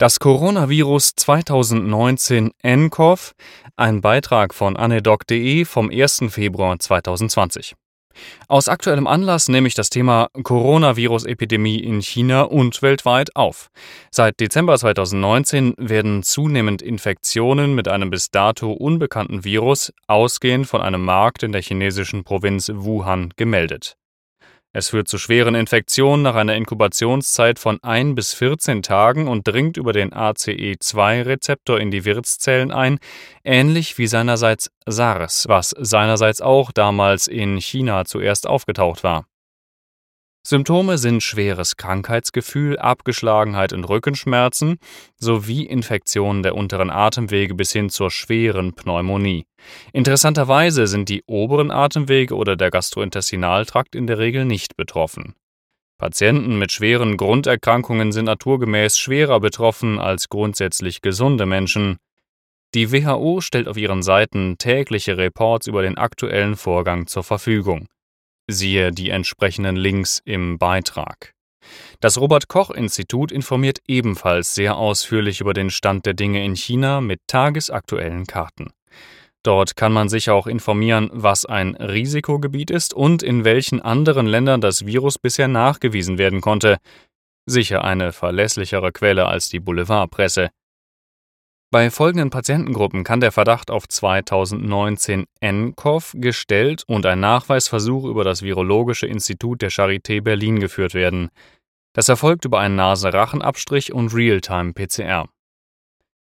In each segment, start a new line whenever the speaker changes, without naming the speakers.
Das Coronavirus 2019 nCoV, ein Beitrag von anedoc.de vom 1. Februar 2020. Aus aktuellem Anlass nehme ich das Thema Coronavirus-Epidemie in China und weltweit auf. Seit Dezember 2019 werden zunehmend Infektionen mit einem bis dato unbekannten Virus ausgehend von einem Markt in der chinesischen Provinz Wuhan gemeldet. Es führt zu schweren Infektionen nach einer Inkubationszeit von 1 bis 14 Tagen und dringt über den ACE2-Rezeptor in die Wirtszellen ein, ähnlich wie seinerseits SARS, was seinerseits auch damals in China zuerst aufgetaucht war Symptome sind schweres Krankheitsgefühl, Abgeschlagenheit und Rückenschmerzen sowie Infektionen der unteren Atemwege bis hin zur schweren Pneumonie. Interessanterweise sind die oberen Atemwege oder der Gastrointestinaltrakt in der Regel nicht betroffen. Patienten mit schweren Grunderkrankungen sind naturgemäß schwerer betroffen als grundsätzlich gesunde Menschen. Die WHO stellt auf ihren Seiten tägliche Reports über den aktuellen Vorgang zur Verfügung. Siehe die entsprechenden Links im Beitrag. Das Robert Koch Institut informiert ebenfalls sehr ausführlich über den Stand der Dinge in China mit tagesaktuellen Karten. Dort kann man sich auch informieren, was ein Risikogebiet ist und in welchen anderen Ländern das Virus bisher nachgewiesen werden konnte. Sicher eine verlässlichere Quelle als die Boulevardpresse. Bei folgenden Patientengruppen kann der Verdacht auf 2019 nCoV gestellt und ein Nachweisversuch über das Virologische Institut der Charité Berlin geführt werden. Das erfolgt über einen Nasenrachenabstrich und Realtime-PCR.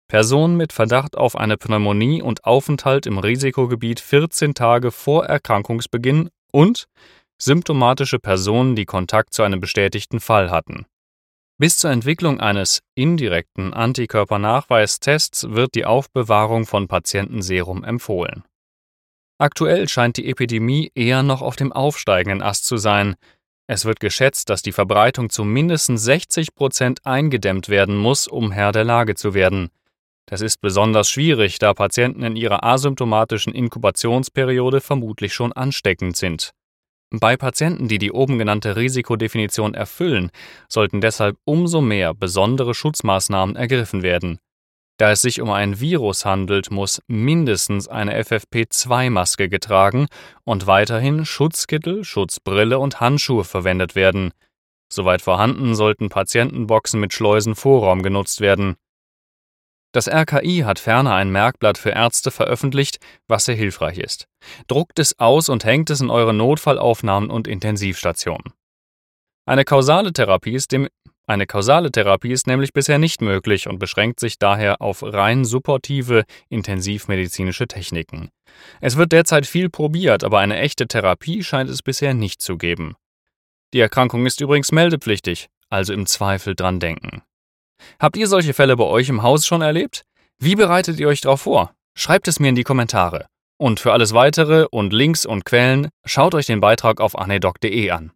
Personen mit Verdacht auf eine Pneumonie und Aufenthalt im Risikogebiet 14 Tage vor Erkrankungsbeginn und symptomatische Personen, die Kontakt zu einem bestätigten Fall hatten bis zur Entwicklung eines indirekten Antikörpernachweistests wird die Aufbewahrung von Patientenserum empfohlen. Aktuell scheint die Epidemie eher noch auf dem aufsteigenden Ast zu sein. Es wird geschätzt, dass die Verbreitung zu mindestens 60 Prozent eingedämmt werden muss, um Herr der Lage zu werden. Das ist besonders schwierig, da Patienten in ihrer asymptomatischen Inkubationsperiode vermutlich schon ansteckend sind. Bei Patienten, die die oben genannte Risikodefinition erfüllen, sollten deshalb umso mehr besondere Schutzmaßnahmen ergriffen werden. Da es sich um ein Virus handelt, muss mindestens eine FFP2-Maske getragen und weiterhin Schutzkittel, Schutzbrille und Handschuhe verwendet werden. Soweit vorhanden sollten Patientenboxen mit Schleusenvorraum genutzt werden. Das RKI hat ferner ein Merkblatt für Ärzte veröffentlicht, was sehr hilfreich ist. Druckt es aus und hängt es in eure Notfallaufnahmen und Intensivstationen. Eine kausale Therapie ist dem eine kausale Therapie ist nämlich bisher nicht möglich und beschränkt sich daher auf rein supportive intensivmedizinische Techniken. Es wird derzeit viel probiert, aber eine echte Therapie scheint es bisher nicht zu geben. Die Erkrankung ist übrigens meldepflichtig, also im Zweifel dran denken. Habt ihr solche Fälle bei euch im Haus schon erlebt? Wie bereitet ihr euch darauf vor? Schreibt es mir in die Kommentare. Und für alles weitere und Links und Quellen schaut euch den Beitrag auf anedoc.de an.